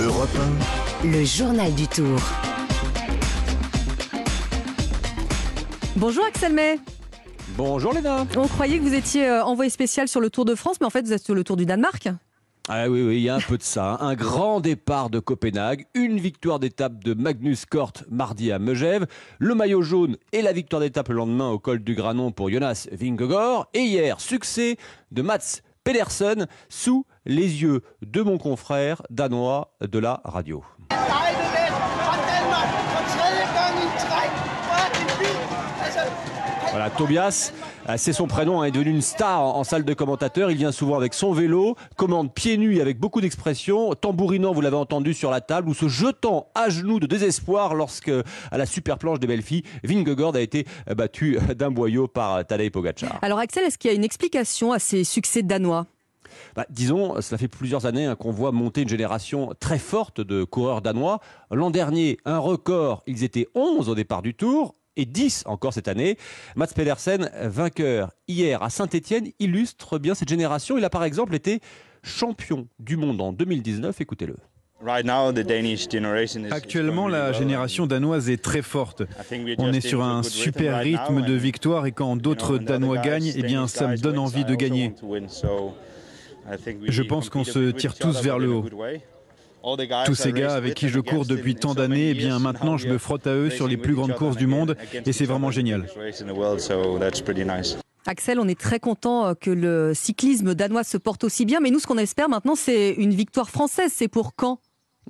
Europe Le journal du Tour. Bonjour Axel May. Bonjour Léna. On croyait que vous étiez euh, envoyé spécial sur le Tour de France, mais en fait vous êtes sur le Tour du Danemark. Ah oui, oui, il y a un peu de ça. Un grand départ de Copenhague, une victoire d'étape de Magnus Kort mardi à Megève, le maillot jaune et la victoire d'étape le lendemain au col du Granon pour Jonas Vingegaard. Et hier, succès de Mats Pedersen sous les yeux de mon confrère danois de la radio. Voilà, Tobias, euh, c'est son prénom, hein, est devenu une star en, salle de commentateurs. Il vient souvent avec son vélo, commande pieds nus avec beaucoup d'expression, tambourinant, vous l'avez entendu, sur la table, ou se jetant à genoux de désespoir lorsque, à la super planche de Belfi, Vingegaard a été euh, battu d'un boyau par euh, Tadej Pogacar. Alors Axel, est-ce qu'il y a une explication à ces succès danois? Bah, disons, cela fait plusieurs années hein, qu'on voit monter une génération très forte de coureurs danois. L'an dernier, un record, ils étaient 11 au départ du tour et 10 encore cette année. Mats Pedersen, vainqueur hier à Saint-Etienne, illustre bien cette génération. Il a par exemple été champion du monde en 2019. Écoutez-le. Actuellement, la génération danoise est très forte. On est sur un super rythme de victoire et quand d'autres Danois gagnent, eh bien, ça me donne envie de gagner. Je pense qu'on se tire tous vers le haut. Tous ces gars avec qui je cours depuis tant d'années, eh bien maintenant je me frotte à eux sur les plus grandes courses du monde et c'est vraiment génial. Axel, on est très content euh, que le cyclisme danois se porte aussi bien, mais nous ce qu'on espère maintenant c'est une victoire française. C'est pour quand?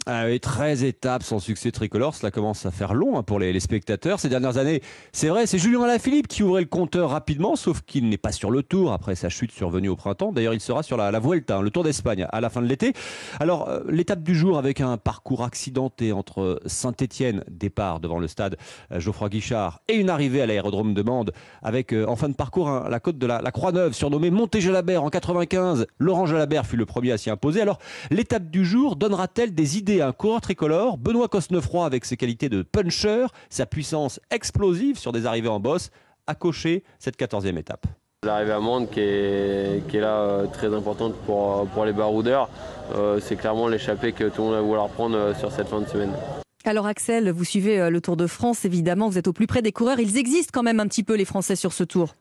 Ah oui, 13 étapes sans succès tricolore, cela commence à faire long hein, pour les, spectateurs. Ces dernières années, c'est vrai, c'est Julien Alaphilippe qui ouvrait le compteur rapidement, sauf qu'il n'est pas sur le tour après sa chute survenue au printemps. D'ailleurs, il sera sur la, la Vuelta, hein, le Tour d'Espagne, à la fin de l'été. Alors, euh, l'étape du jour avec un parcours accidenté entre Saint-Étienne, départ devant le stade euh, Geoffroy Guichard, et une arrivée à l'aérodrome de Mende avec euh, en fin de parcours la côte de la, Croix-Neuve, surnommée Monté-Jalabert en 95. Laurent Jalabert fut le premier à s'y imposer. Alors, l'étape du jour donnera-t-elle des idées un coureur tricolore Benoît Cosnefroy, avec ses qualités de puncher, sa puissance explosive sur des arrivées en bosse, a coché cette 14e étape. L'arrivée à Mende qui est, qui est là euh, très importante pour, euh, pour les baroudeurs, euh, c'est clairement l'échappée que tout le monde va vouloir prendre sur cette fin de semaine. Alors Axel, vous suivez le Tour de France, évidemment, vous êtes au plus près des coureurs. Ils existent quand même un petit peu les Français sur ce tour.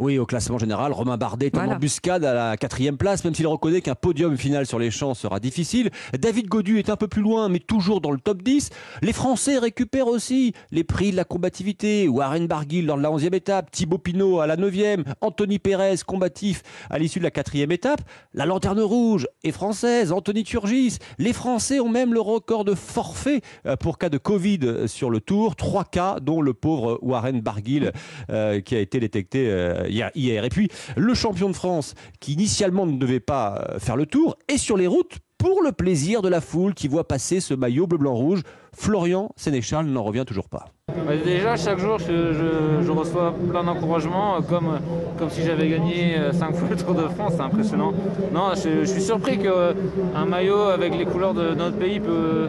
Oui, au classement général, Romain Bardet est en embuscade à la quatrième place, même s'il reconnaît qu'un podium final sur les champs sera difficile. David Godu est un peu plus loin, mais toujours dans le top 10. Les Français récupèrent aussi les prix de la combativité. Warren Barguil lors de la 11e étape, Thibaut Pinot à la 9e, Anthony Pérez combatif à l'issue de la quatrième étape. La lanterne rouge est française, Anthony Turgis. Les Français ont même le record de forfait euh, pour cas de Covid sur le tour. Trois cas, dont le pauvre Warren Barguil euh, qui a été détecté euh, hier, hier. Et puis, le champion de France, qui initialement ne devait pas euh, faire le tour, est sur les routes pour le plaisir de la foule qui voit passer ce maillot bleu-blanc-rouge. Florian Sénéchal n'en revient toujours pas. Bah, Déjà, chaque jour, je, reçois plein d'encouragements, euh, comme, comme si j'avais gagné 5 fois le Tour de France, c'est impressionnant. Non, je, suis surpris qu'un maillot avec les couleurs de, notre pays peut,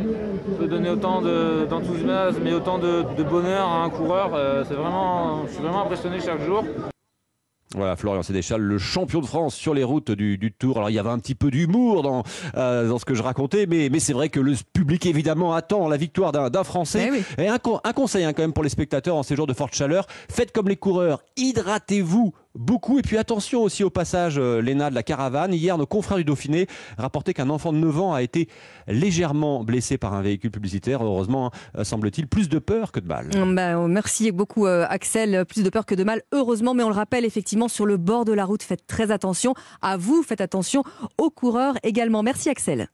peut donner autant de- d'enthousiasme et autant de, de bonheur à un coureur. Euh, C'est vraiment, je suis vraiment impressionné chaque jour. Voilà, Florian Sénéchal, le champion de France sur les routes du, du Tour. Alors, il y avait un petit peu d'humour dans, euh, dans ce que je racontais, mais, mais c'est vrai que le public, évidemment, attend la victoire d'un Français. Eh oui. Et un conseil hein, quand même pour les spectateurs en ces jours de forte chaleur, faites comme les coureurs, hydratez-vous beaucoup. Et puis attention aussi au passage, euh, Léna, de la caravane. Hier, nos confrères du Dauphiné rapportaient qu'un enfant de 9 ans a été légèrement blessé par un véhicule publicitaire. Heureusement, hein, euh, semble-t-il, plus de peur que de mal. Euh, merci beaucoup euh, Axel, plus de peur que de mal, heureusement, mais on le rappelle effectivement sur le bord de la route, faites très attention à vous, faites attention aux coureurs également. Merci Axel.